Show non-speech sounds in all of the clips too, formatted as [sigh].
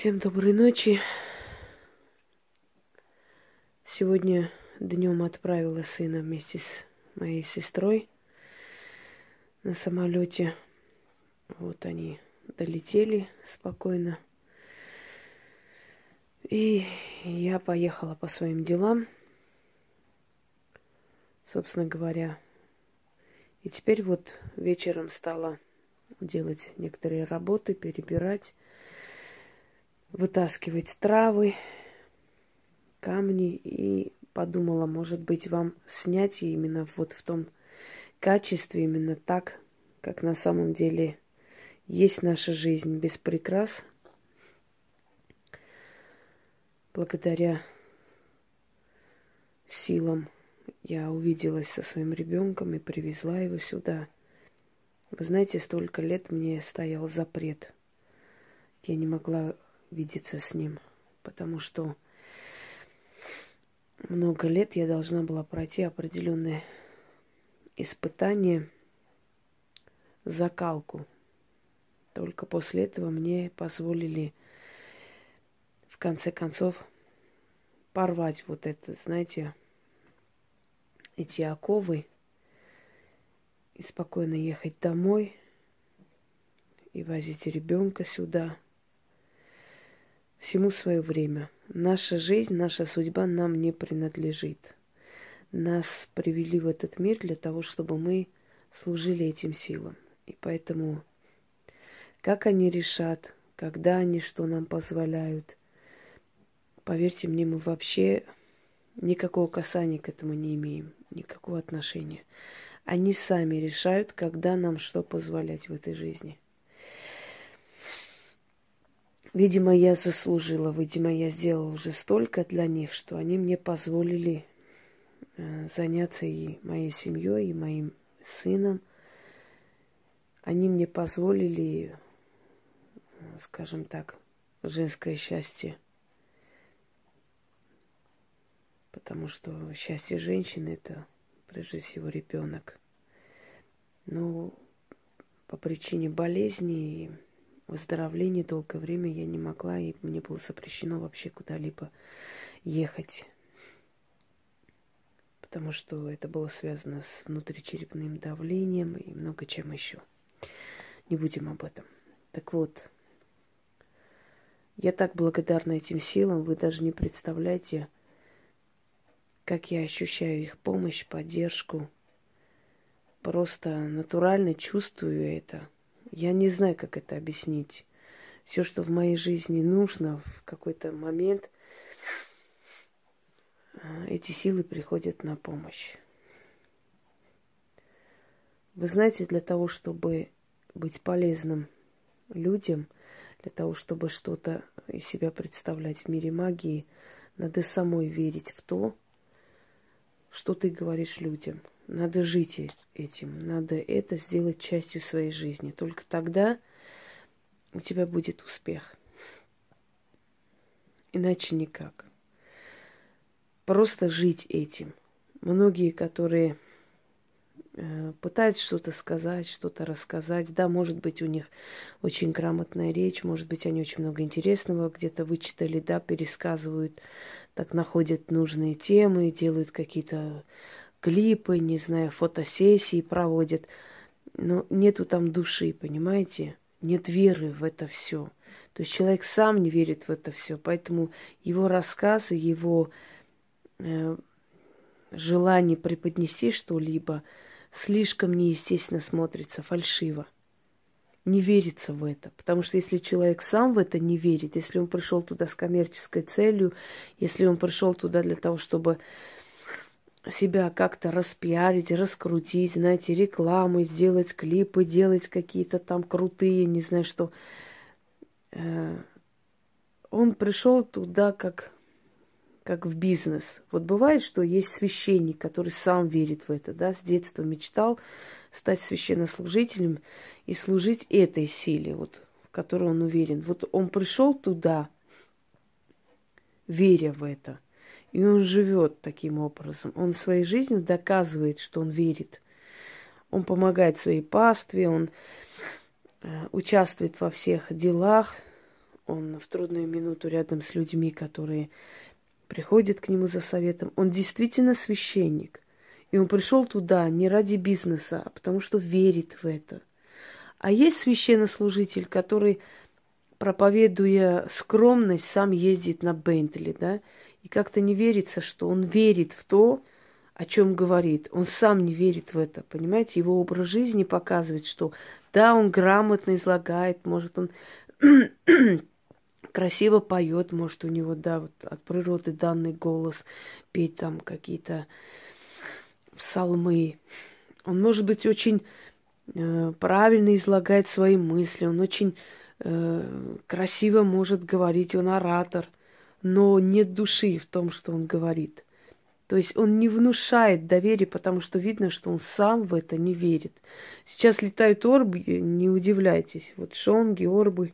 Всем доброй ночи. Сегодня днем отправила сына вместе с моей сестрой на самолете. Вот они долетели спокойно. И я поехала по своим делам, собственно говоря. И теперь вот вечером стала делать некоторые работы, перебирать вытаскивать травы, камни и подумала, может быть, вам снять именно вот в том качестве, именно так, как на самом деле есть наша жизнь без прикрас. Благодаря силам я увиделась со своим ребенком и привезла его сюда. Вы знаете, столько лет мне стоял запрет. Я не могла видеться с ним, потому что много лет я должна была пройти определенные испытания, закалку. Только после этого мне позволили в конце концов порвать вот это, знаете, эти оковы и спокойно ехать домой и возить ребенка сюда – Всему свое время. Наша жизнь, наша судьба нам не принадлежит. Нас привели в этот мир для того, чтобы мы служили этим силам. И поэтому, как они решат, когда они что нам позволяют, поверьте мне, мы вообще никакого касания к этому не имеем, никакого отношения. Они сами решают, когда нам что позволять в этой жизни – Видимо, я заслужила, видимо, я сделала уже столько для них, что они мне позволили э, заняться и моей семьей, и моим сыном. Они мне позволили, скажем так, женское счастье. Потому что счастье женщины это прежде всего ребенок. Но по причине болезни выздоровлении долгое время я не могла, и мне было запрещено вообще куда-либо ехать. Потому что это было связано с внутричерепным давлением и много чем еще. Не будем об этом. Так вот, я так благодарна этим силам, вы даже не представляете, как я ощущаю их помощь, поддержку. Просто натурально чувствую это – я не знаю, как это объяснить. Все, что в моей жизни нужно в какой-то момент, а, эти силы приходят на помощь. Вы знаете, для того, чтобы быть полезным людям, для того, чтобы что-то из себя представлять в мире магии, надо самой верить в то, что ты говоришь людям – надо жить этим, надо это сделать частью своей жизни. Только тогда у тебя будет успех. Иначе никак. Просто жить этим. Многие, которые э, пытаются что-то сказать, что-то рассказать. Да, может быть, у них очень грамотная речь, может быть, они очень много интересного где-то вычитали, да, пересказывают, так находят нужные темы, делают какие-то клипы, не знаю, фотосессии проводят. Но нету там души, понимаете? Нет веры в это все. То есть человек сам не верит в это все. Поэтому его рассказы, его э, желание преподнести что-либо слишком неестественно смотрится, фальшиво. Не верится в это. Потому что если человек сам в это не верит, если он пришел туда с коммерческой целью, если он пришел туда для того, чтобы себя как-то распиарить, раскрутить, знаете, рекламы сделать, клипы делать какие-то там крутые, не знаю что. Э, он пришел туда как, как в бизнес. Вот бывает, что есть священник, который сам верит в это, да, с детства мечтал стать священнослужителем и служить этой силе, вот, в которой он уверен. Вот он пришел туда, веря в это – и он живет таким образом. Он своей жизнью доказывает, что он верит. Он помогает своей пастве, он э, участвует во всех делах, он в трудную минуту рядом с людьми, которые приходят к нему за советом. Он действительно священник. И он пришел туда не ради бизнеса, а потому что верит в это. А есть священнослужитель, который, проповедуя скромность, сам ездит на Бентли, да, и как-то не верится, что он верит в то, о чем говорит. Он сам не верит в это, понимаете? Его образ жизни показывает, что да, он грамотно излагает, может, он [clears throat] красиво поет, может, у него, да, вот от природы данный голос, петь там какие-то псалмы. Он может быть очень э, правильно излагает свои мысли, он очень э, красиво может говорить, он оратор, но нет души в том, что он говорит. То есть он не внушает доверия, потому что видно, что он сам в это не верит. Сейчас летают орбы, не удивляйтесь. Вот шонги, орбы,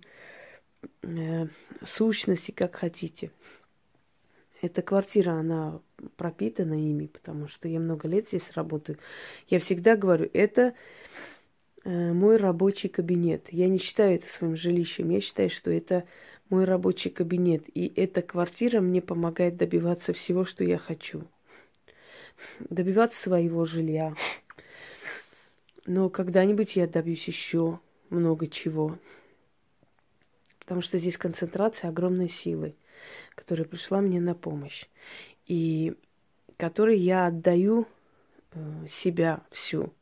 э, сущности, как хотите. Эта квартира, она пропитана ими, потому что я много лет здесь работаю. Я всегда говорю, это э, мой рабочий кабинет. Я не считаю это своим жилищем, я считаю, что это мой рабочий кабинет. И эта квартира мне помогает добиваться всего, что я хочу. Добиваться своего жилья. Но когда-нибудь я добьюсь еще много чего. Потому что здесь концентрация огромной силы, которая пришла мне на помощь. И которой я отдаю э, себя всю.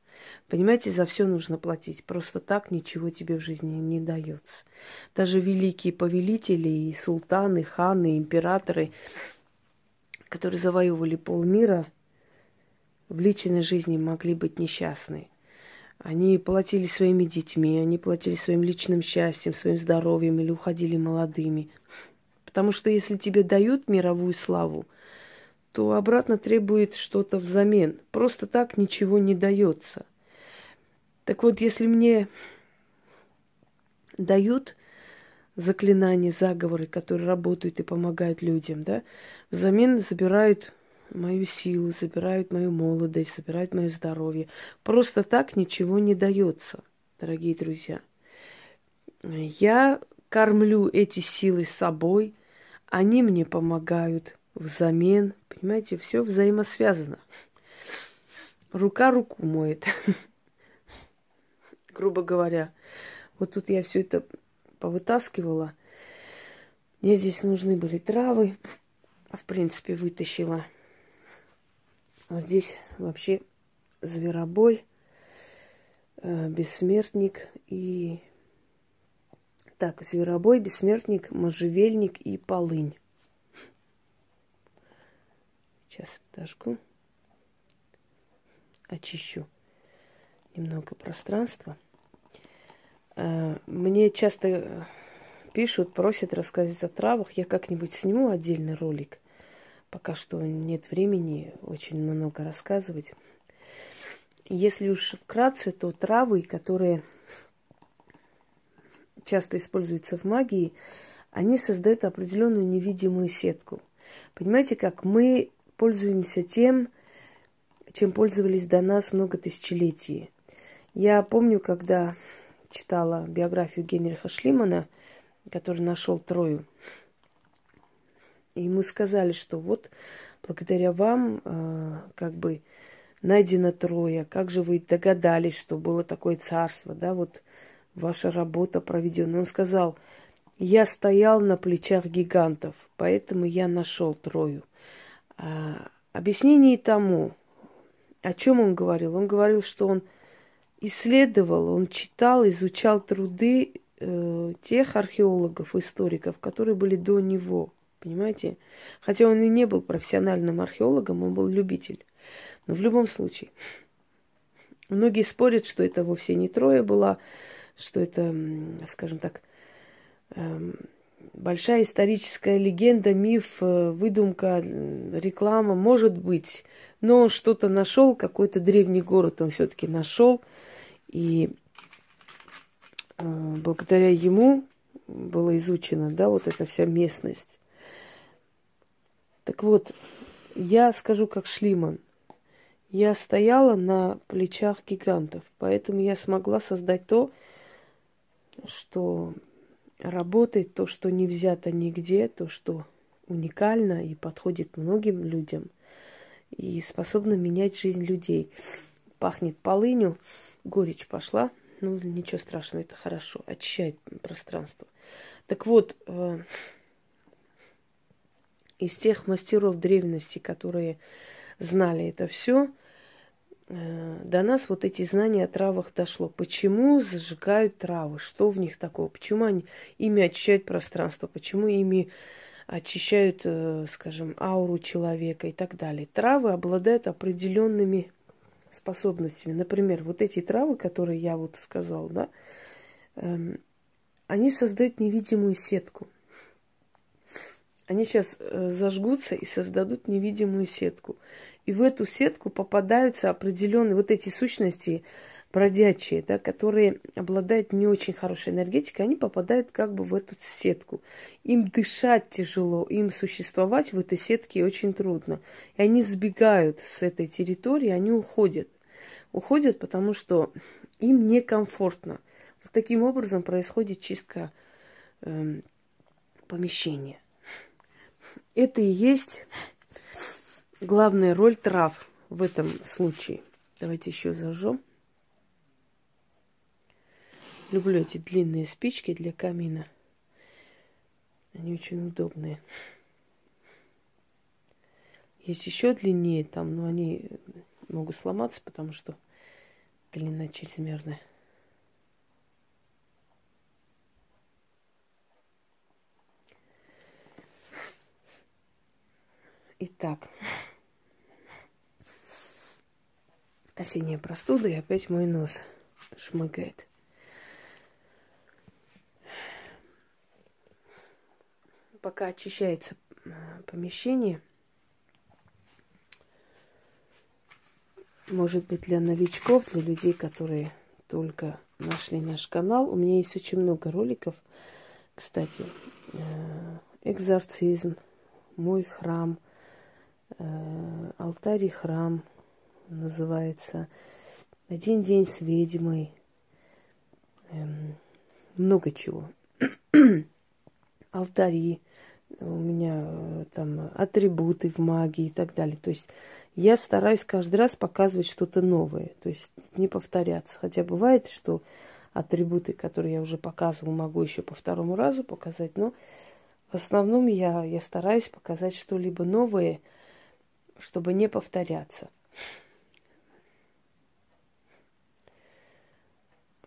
Понимаете, за все нужно платить. Просто так ничего тебе в жизни не дается. Даже великие повелители и султаны, ханы, императоры, которые завоевывали полмира, в личной жизни могли быть несчастны. Они платили своими детьми, они платили своим личным счастьем, своим здоровьем или уходили молодыми. Потому что если тебе дают мировую славу, то обратно требует что-то взамен. Просто так ничего не дается. Так вот, если мне дают заклинания, заговоры, которые работают и помогают людям, да, взамен забирают мою силу, забирают мою молодость, забирают мое здоровье. Просто так ничего не дается, дорогие друзья. Я кормлю эти силы собой, они мне помогают взамен, Понимаете, все взаимосвязано. Рука руку моет. [laughs] Грубо говоря. Вот тут я все это повытаскивала. Мне здесь нужны были травы. В принципе, вытащила. А здесь вообще зверобой, э, бессмертник и... Так, зверобой, бессмертник, можжевельник и полынь. Подожгу. Очищу немного пространства. Э, мне часто пишут, просят рассказать о травах. Я как-нибудь сниму отдельный ролик. Пока что нет времени очень много рассказывать. Если уж вкратце, то травы, которые часто используются в магии, они создают определенную невидимую сетку. Понимаете, как мы пользуемся тем, чем пользовались до нас много тысячелетий. Я помню, когда читала биографию Генриха Шлимана, который нашел Трою, и мы сказали, что вот благодаря вам э, как бы найдена Троя, как же вы догадались, что было такое царство, да, вот ваша работа проведена. Он сказал, я стоял на плечах гигантов, поэтому я нашел Трою. А, объяснение тому, о чем он говорил. Он говорил, что он исследовал, он читал, изучал труды э, тех археологов, историков, которые были до него. Понимаете? Хотя он и не был профессиональным археологом, он был любитель. Но в любом случае, многие спорят, что это вовсе не Троя была, что это, скажем так, эм, большая историческая легенда, миф, э, выдумка, реклама, может быть. Но он что-то нашел, какой-то древний город он все-таки нашел. И э, благодаря ему была изучена, да, вот эта вся местность. Так вот, я скажу как Шлиман. Я стояла на плечах гигантов, поэтому я смогла создать то, что работает, то, что не взято нигде, то, что уникально и подходит многим людям и способно менять жизнь людей. Пахнет полынью, горечь пошла, ну ничего страшного, это хорошо, очищает пространство. Так вот, э, из тех мастеров древности, которые знали это все, до нас вот эти знания о травах дошло. Почему зажигают травы? Что в них такого? Почему они ими очищают пространство? Почему ими очищают, э, скажем, ауру человека и так далее? Травы обладают определенными способностями. Например, вот эти травы, которые я вот сказал, да, эм, они создают невидимую сетку. Они сейчас э, зажгутся и создадут невидимую сетку. И в эту сетку попадаются определенные вот эти сущности бродячие, да, которые обладают не очень хорошей энергетикой, они попадают как бы в эту сетку. Им дышать тяжело, им существовать в этой сетке очень трудно. И они сбегают с этой территории, они уходят. Уходят, потому что им некомфортно. Вот таким образом происходит чистка э, помещения. Это и есть главная роль трав в этом случае. Давайте еще зажжем. Люблю эти длинные спички для камина. Они очень удобные. Есть еще длиннее там, но они могут сломаться, потому что длина чрезмерная. Итак, осенняя простуда, и опять мой нос шмыгает. Пока очищается э, помещение, может быть, для новичков, для людей, которые только нашли наш канал. У меня есть очень много роликов. Кстати, э, экзорцизм, мой храм – алтарь и храм называется. Один день с ведьмой. Эм, много чего. Алтари. У меня э, там атрибуты в магии и так далее. То есть я стараюсь каждый раз показывать что-то новое. То есть не повторяться. Хотя бывает, что атрибуты, которые я уже показывала, могу еще по второму разу показать. Но в основном я, я стараюсь показать что-либо новое – чтобы не повторяться.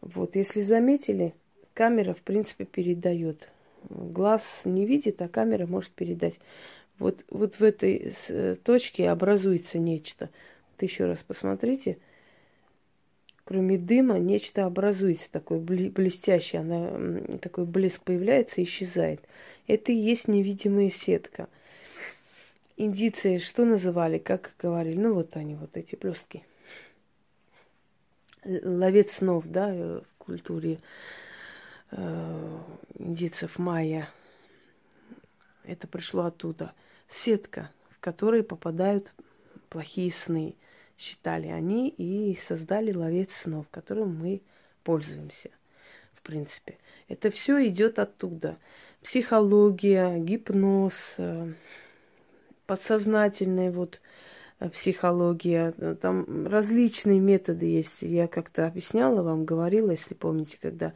Вот, если заметили, камера, в принципе, передает. Глаз не видит, а камера может передать. Вот, вот в этой точке образуется нечто. Вот еще раз посмотрите. Кроме дыма, нечто образуется такое блестящее. Она, такой блеск появляется и исчезает. Это и есть невидимая сетка – индийцы что называли, как говорили? Ну, вот они, вот эти блестки. Ловец снов, да, в культуре э, индийцев майя. Это пришло оттуда. Сетка, в которой попадают плохие сны, считали они, и создали ловец снов, которым мы пользуемся, в принципе. Это все идет оттуда. Психология, гипноз, э, подсознательная вот э, психология. Там различные методы есть. Я как-то объясняла вам, говорила, если помните, когда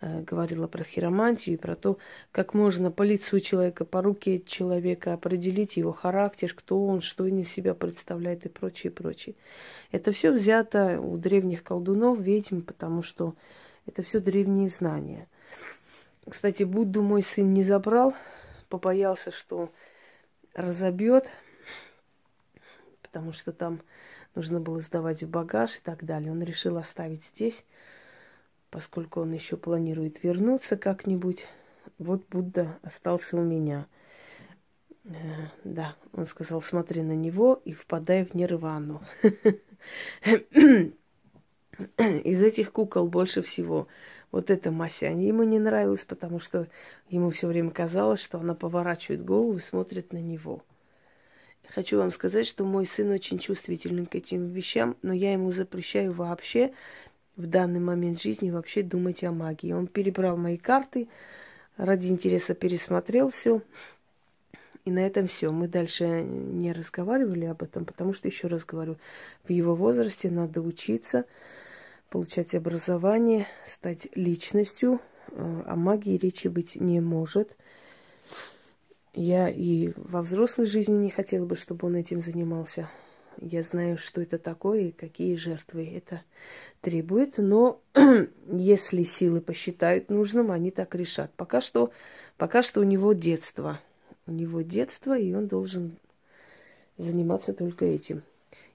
э, говорила про хиромантию и про то, как можно по лицу человека, по руке человека определить его характер, кто он, что он из себя представляет и прочее, прочее. Это все взято у древних колдунов, ведьм, потому что это все древние знания. Кстати, Будду мой сын не забрал, побоялся, что разобьет, потому что там нужно было сдавать в багаж и так далее. Он решил оставить здесь, поскольку он еще планирует вернуться как-нибудь. Вот Будда остался у меня. Э, да, он сказал, смотри на него и впадай в нирвану. [clears throat] Из этих кукол больше всего вот эта Масяня ему не нравилась, потому что ему все время казалось, что она поворачивает голову и смотрит на него. Хочу вам сказать, что мой сын очень чувствительный к этим вещам, но я ему запрещаю вообще в данный момент жизни вообще думать о магии. Он перебрал мои карты, ради интереса пересмотрел все. И на этом все. Мы дальше не разговаривали об этом, потому что, еще раз говорю, в его возрасте надо учиться, получать образование, стать личностью. Э, о магии речи быть не может. Я и во взрослой жизни не хотела бы, чтобы он этим занимался. Я знаю, что это такое и какие жертвы это требует, но [clears throat] если силы посчитают нужным, они так решат. Пока что, пока что у него детство. У него детство, и он должен заниматься только этим.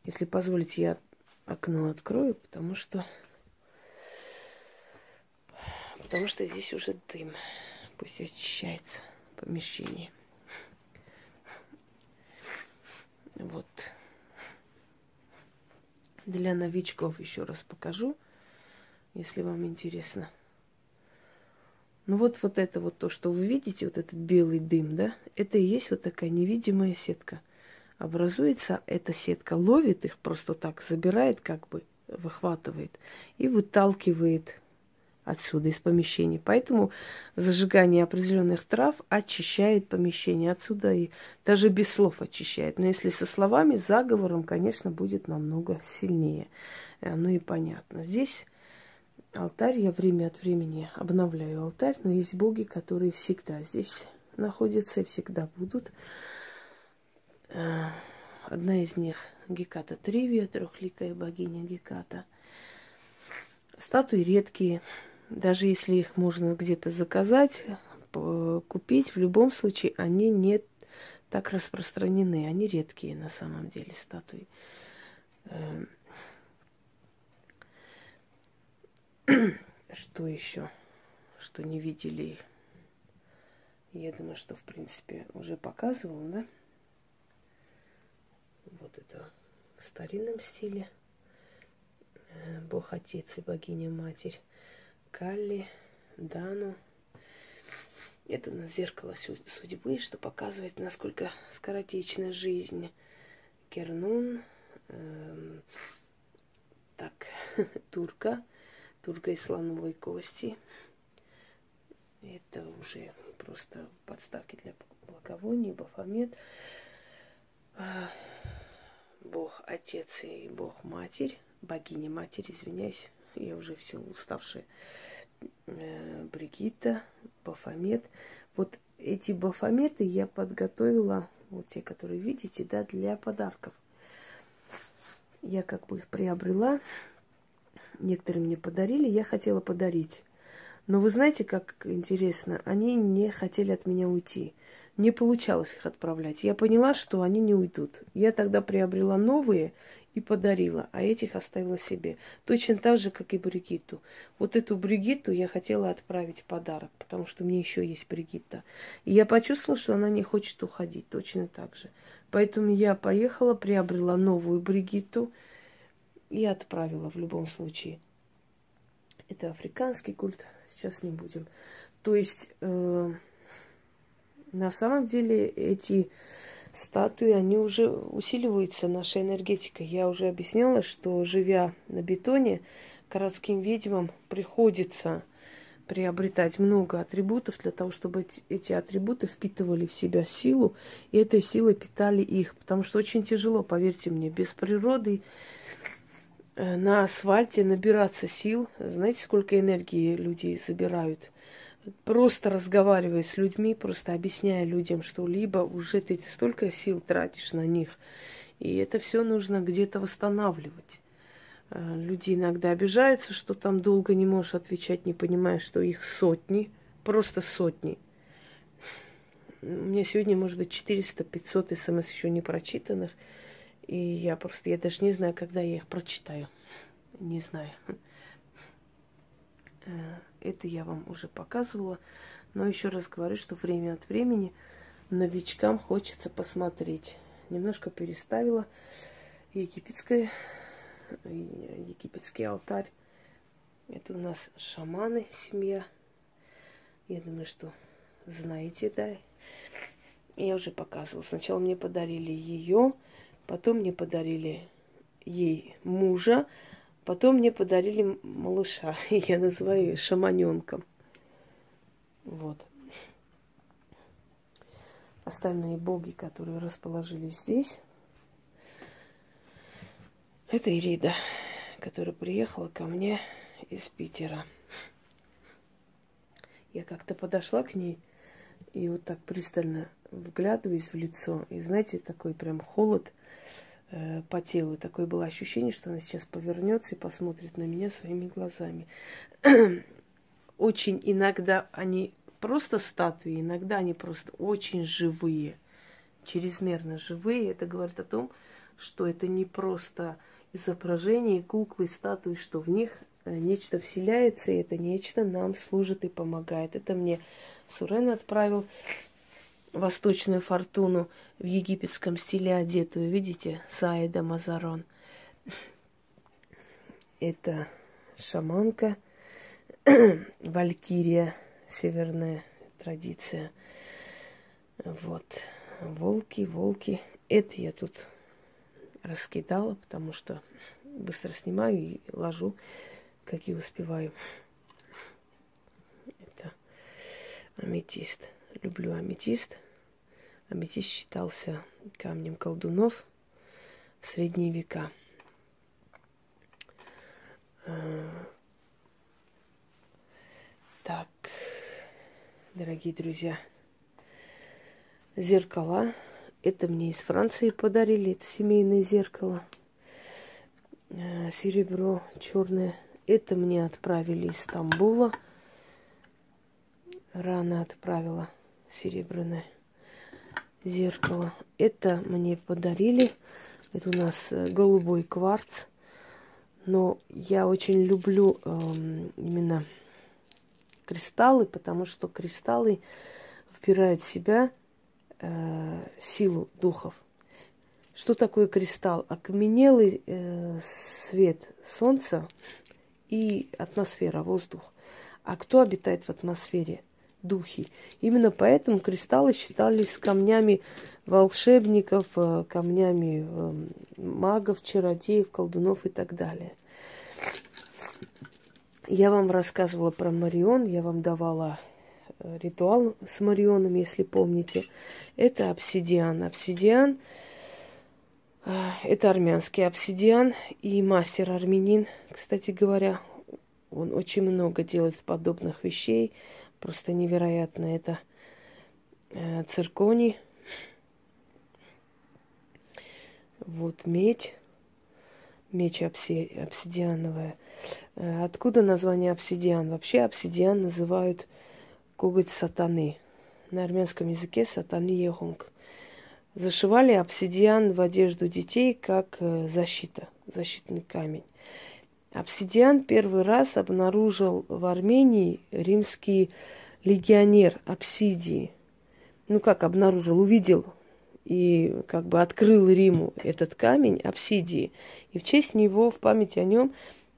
Если позволите, я окно открою, потому что потому что здесь уже дым. Пусть очищается помещение. Вот. Для новичков еще раз покажу, если вам интересно. Ну вот, вот это вот то, что вы видите, вот этот белый дым, да, это и есть вот такая невидимая сетка. Образуется эта сетка, ловит их просто так, забирает как бы, выхватывает и выталкивает отсюда, из помещения. Поэтому зажигание определенных трав очищает помещение отсюда и даже без слов очищает. Но если со словами, заговором, конечно, будет намного сильнее. Ну и понятно. Здесь алтарь, я время от времени обновляю алтарь, но есть боги, которые всегда здесь находятся и всегда будут. Э, одна из них Геката Тривия, трехликая богиня Геката. Статуи редкие, даже если их можно где-то заказать, купить, в любом случае они не так распространены, они редкие на самом деле статуи. Эм. [clears throat] Что еще? Что не видели? Я думаю, что в принципе уже показывал, да? Вот это в старинном стиле. Э, Бог Отец и Богиня Матерь. Калли, Дану. Это у нас зеркало судьбы, что показывает, насколько скоротечна жизнь. Кернун, эм, так, [laughs] турка, турка из слоновой кости. Это уже просто подставки для благовоний, бафомет. Бог Отец и Бог Матерь, богиня Матерь, извиняюсь, я уже все уставшая. Э, Бригитта, Бафомет. Вот эти бафометы я подготовила, вот те, которые видите, да, для подарков. Я как бы их приобрела, некоторые мне подарили, я хотела подарить. Но вы знаете, как интересно, они не хотели от меня уйти. Не получалось их отправлять. Я поняла, что они не уйдут. Я тогда приобрела новые и подарила, а этих оставила себе. Точно так же, как и Бригитту. Вот эту Бригитту я хотела отправить в подарок, потому что меня еще есть Бригитта. И я почувствовала, что она не хочет уходить, точно так же. Поэтому я поехала, приобрела новую Бригитту и отправила в любом случае. Это африканский культ, сейчас не будем. То есть, э, на самом деле, эти статуи, они уже усиливаются нашей энергетикой. Я уже объясняла, что живя на бетоне, городским ведьмам приходится приобретать много атрибутов для того, чтобы эти атрибуты впитывали в себя силу, и этой силой питали их. Потому что очень тяжело, поверьте мне, без природы э, на асфальте набираться сил. Знаете, сколько энергии люди забирают? Просто разговаривая с людьми, просто объясняя людям, что либо уже ты столько сил тратишь на них, и это все нужно где-то восстанавливать. А, люди иногда обижаются, что там долго не можешь отвечать, не понимая, что их сотни, просто сотни. У меня сегодня, может быть, 400-500 смс еще не прочитанных, и я просто, я даже не знаю, когда я их прочитаю. Не знаю. Это я вам уже показывала. Но еще раз говорю, что время от времени новичкам хочется посмотреть. Немножко переставила египетское, египетский алтарь. Это у нас шаманы, семья. Я думаю, что знаете, да. Я уже показывала. Сначала мне подарили ее, потом мне подарили ей мужа, Потом мне подарили малыша. [laughs] Я называю ее шаманенком. Вот. остальные боги, которые расположились здесь. Это Ирида, которая приехала ко мне из Питера. Я как-то подошла к ней и вот так пристально вглядываюсь в лицо. И знаете, такой прям холод по телу. Такое было ощущение, что она сейчас повернется и посмотрит на меня своими глазами. [clears throat] Очень иногда они просто статуи, иногда они просто очень живые, чрезмерно живые. Это говорит о том, что это не просто изображение куклы, статуи, что в них э, нечто вселяется, и это нечто нам служит и помогает. Это мне Сурен отправил восточную фортуну в египетском стиле одетую. Видите, Саида Мазарон. Это шаманка, [clears throat] валькирия, северная традиция. Вот. Волки, волки. Это я тут раскидала, потому что быстро снимаю и ложу, как и успеваю. Это аметист. Люблю аметист. Аметист считался камнем колдунов в средние века. А, так, дорогие друзья, зеркала это мне из Франции подарили, это семейное зеркало. Э, серебро черное. Это мне отправили из Стамбула. Рано отправила серебряное зеркало. Это мне подарили. Это у нас э, голубой кварц. Но я очень люблю э, именно кристаллы, потому что кристаллы впирают в себя э, силу духов. Что такое кристалл? Окаменелый э, свет солнца и атмосфера, воздух. А кто обитает в атмосфере? Духи. Именно поэтому кристаллы считались камнями волшебников, э, камнями э, магов, чародеев, колдунов и так далее. Я вам рассказывала про Марион, я вам давала э, ритуал с Марионом, если помните. Это обсидиан. Обсидиан э, это армянский обсидиан и мастер армянин, кстати говоря, он очень много делает подобных вещей, просто невероятно. Это э, цирконий, вот медь, меч обси, обсидиановая. Э, откуда название обсидиан? Вообще обсидиан называют коготь сатаны на армянском языке сатани ехунг. Зашивали обсидиан в одежду детей как э, защита, защитный камень. Обсидиан первый раз обнаружил в Армении римский легионер Обсидии. Ну как обнаружил, увидел и как бы открыл Риму этот камень Обсидии. И в честь него, в память о нем,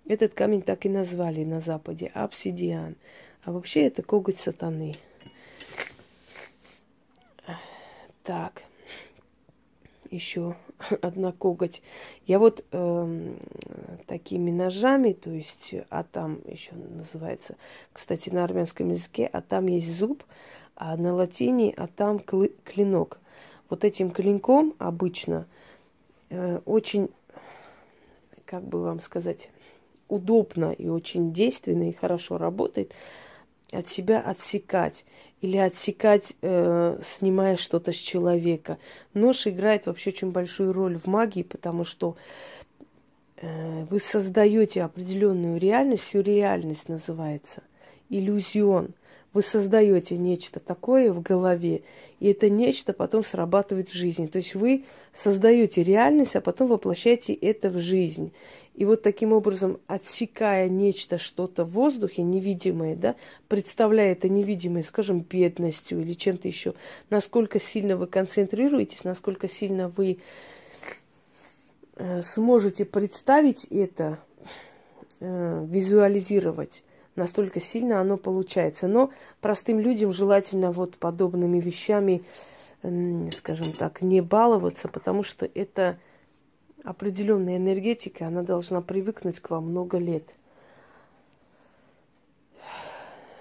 этот камень так и назвали на Западе Обсидиан. А вообще это коготь сатаны. Так, еще [laughs] одна коготь. Я вот э, такими ножами, то есть, а там еще называется, кстати, на армянском языке, а там есть зуб, а на латине, а там клинок. Вот этим клинком обычно э, очень, как бы вам сказать, удобно и очень действенно и хорошо работает от себя отсекать или отсекать, э, снимая что-то с человека. Нож играет вообще очень большую роль в магии, потому что э, вы создаете определенную реальность, сюрреальность называется, иллюзион. Вы создаете нечто такое в голове, и это нечто потом срабатывает в жизни. То есть вы создаете реальность, а потом воплощаете это в жизнь. И вот таким образом, отсекая нечто, что-то в воздухе невидимое, да, представляя это невидимое, скажем, бедностью или чем-то еще, насколько сильно вы концентрируетесь, насколько сильно вы э, сможете представить это, э, визуализировать, настолько сильно оно получается. Но простым людям желательно вот подобными вещами, скажем так, не баловаться, потому что это определенная энергетика, она должна привыкнуть к вам много лет.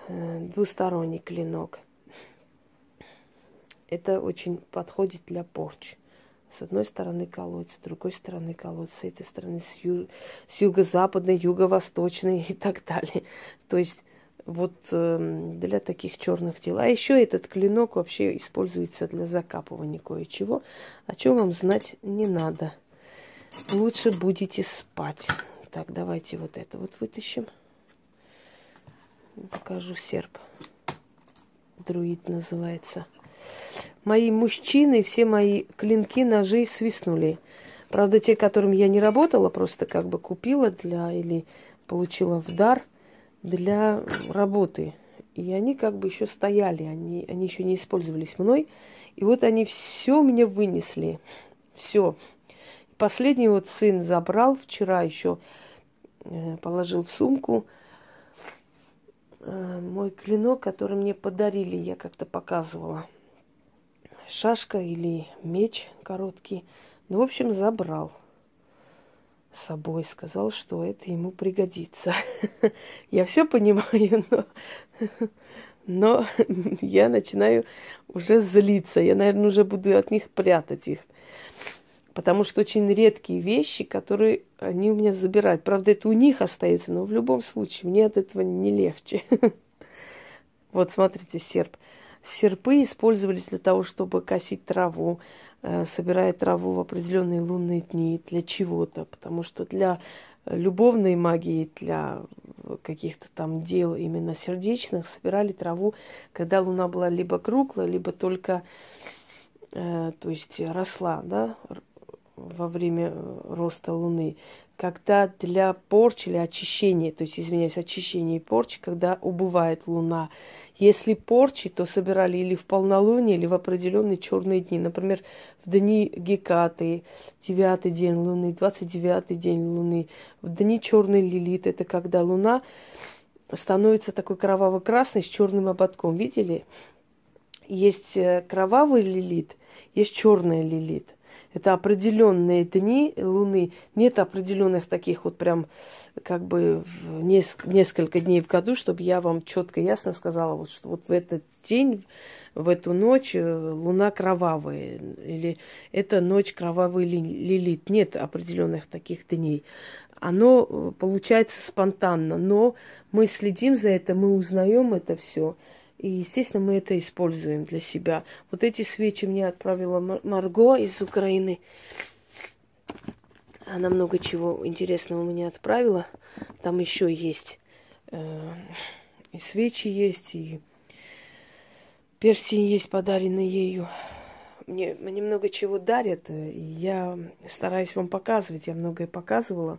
Э, двусторонний клинок. Это очень подходит для порч. С одной стороны колодец, с другой стороны колодец, с этой стороны с, ю- с юго-западной, юго-восточной и так далее. То есть вот э, для таких черных дел. А еще этот клинок вообще используется для закапывания кое-чего, о чем вам знать не надо. Лучше будете спать. Так, давайте вот это вот вытащим. Покажу серп. Друид называется. Мои мужчины, все мои клинки, ножи свистнули. Правда, те, которым я не работала, просто как бы купила для или получила в дар – для работы. И они как бы еще стояли, они, они еще не использовались мной. И вот они все мне вынесли. Все. Последний вот сын забрал вчера еще, э, положил в сумку э, мой клинок, который мне подарили, я как-то показывала. Шашка или меч короткий. Ну, в общем, забрал с собой, сказал, что это ему пригодится. [laughs] Я все понимаю, [laughs] но, но [laughs] я начинаю уже злиться. Я, наверное, уже буду от них прятать их. Потому что очень редкие вещи, которые они у меня забирают. Правда, это у них остается, но в любом случае мне от этого не легче. [laughs] Вот смотрите, серп. Серпы использовались для того, чтобы косить траву, Э, собирает траву в определенные лунные дни для чего-то, потому что для любовной магии, для каких-то там дел именно сердечных собирали траву, когда луна была либо круглая, либо только, э, то есть росла, да, во время роста луны когда для порчи или очищения, то есть, извиняюсь, очищения и порчи, когда убывает луна. Если порчи, то собирали или в полнолуние, или в определенные черные дни. Например, в дни Гекаты, девятый день луны, двадцать девятый день луны. В дни черной лилит, это когда луна становится такой кроваво-красной с черным ободком. Видели? Есть э, кровавый лилит, есть черная лилит. Это определенные дни Луны. Нет определенных таких вот прям как бы несколько дней в году, чтобы я вам четко ясно сказала, вот, что вот в этот день, в эту ночь э, Луна кровавая. Или это ночь кровавый лилит. Нет определенных таких дней. Оно э, получается спонтанно, но мы следим за это, мы узнаем это все. И, естественно, мы это используем для себя. Вот эти свечи мне отправила Марго из Украины. Она много чего интересного мне отправила. Там еще есть э, и свечи есть, и перстень есть, подаренный ею. Мне, мне много чего дарят, я стараюсь вам показывать. Я многое показывала.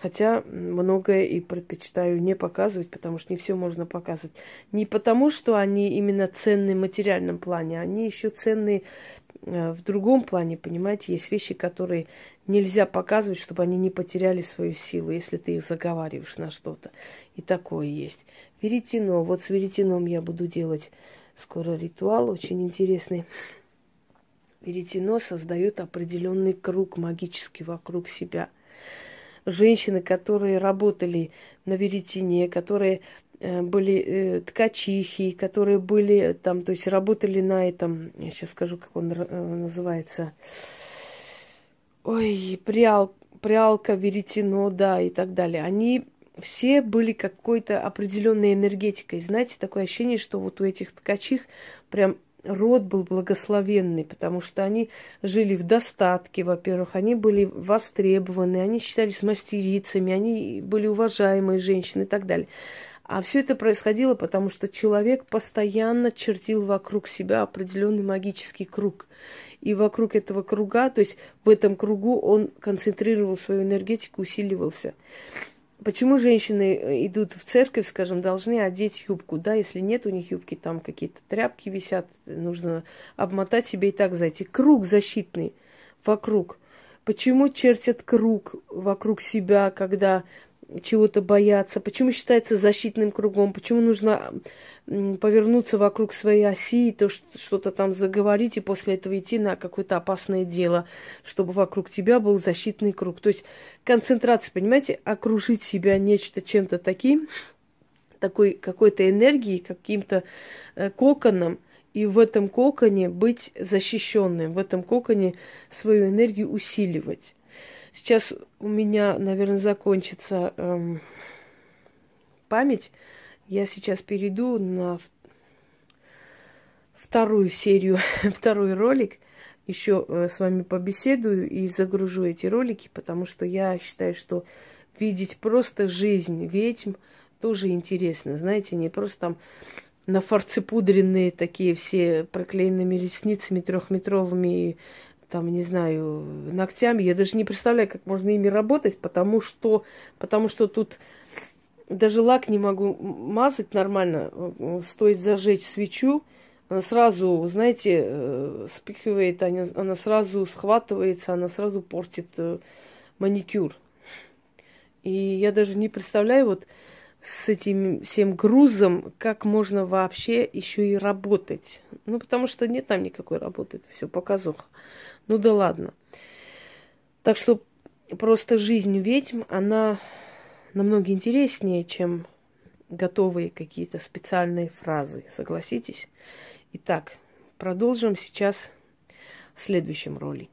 Хотя многое и предпочитаю не показывать, потому что не все можно показывать. Не потому, что они именно ценны в материальном плане, они еще ценны э, в другом плане, понимаете, есть вещи, которые нельзя показывать, чтобы они не потеряли свою силу, если ты их заговариваешь на что-то. И такое есть. Веретено. Вот с веретеном я буду делать скоро ритуал, очень интересный. Веретено создает определенный круг магический вокруг себя женщины, которые работали на веретене, которые э, были э, ткачихи, которые были там, то есть работали на этом, я сейчас скажу, как он э, называется, ой, прял, прялка, веретено, да, и так далее. Они все были какой-то определенной энергетикой. Знаете, такое ощущение, что вот у этих ткачих прям род был благословенный, потому что они жили в достатке, во-первых, они были востребованы, они считались мастерицами, они были уважаемые женщины и так далее. А все это происходило, потому что человек постоянно чертил вокруг себя определенный магический круг. И вокруг этого круга, то есть в этом кругу он концентрировал свою энергетику, усиливался. Почему женщины э, идут в церковь, скажем, должны одеть юбку, да, если нет у них юбки, там какие-то тряпки висят, нужно обмотать себе и так зайти. Круг защитный вокруг. Почему чертят круг вокруг себя, когда чего-то боятся? Почему считается защитным кругом? Почему нужно повернуться вокруг своей оси то что-то там заговорить, и после этого идти на какое-то опасное дело, чтобы вокруг тебя был защитный круг. То есть концентрация, понимаете, окружить себя нечто чем-то таким, такой какой-то энергией, каким-то э, коконом, и в этом коконе быть защищенным, в этом коконе свою энергию усиливать. Сейчас у меня, наверное, закончится эм, память. Я сейчас перейду на вторую серию, [laughs] второй ролик. Еще э, с вами побеседую и загружу эти ролики, потому что я считаю, что видеть просто жизнь ведьм тоже интересно. Знаете, не просто там на фарцепудренные такие все проклеенными ресницами трехметровыми, там, не знаю, ногтями. Я даже не представляю, как можно ими работать, потому что, потому что тут даже лак не могу мазать нормально. Стоит зажечь свечу, она сразу, знаете, э, спихивает, она, она сразу схватывается, она сразу портит э, маникюр. И я даже не представляю, вот с этим всем грузом, как можно вообще еще и работать. Ну, потому что нет там никакой работы, это все показуха. Ну да ладно. Так что просто жизнь ведьм, она намного интереснее, чем готовые какие-то специальные фразы, согласитесь? Итак, продолжим сейчас в следующем ролике.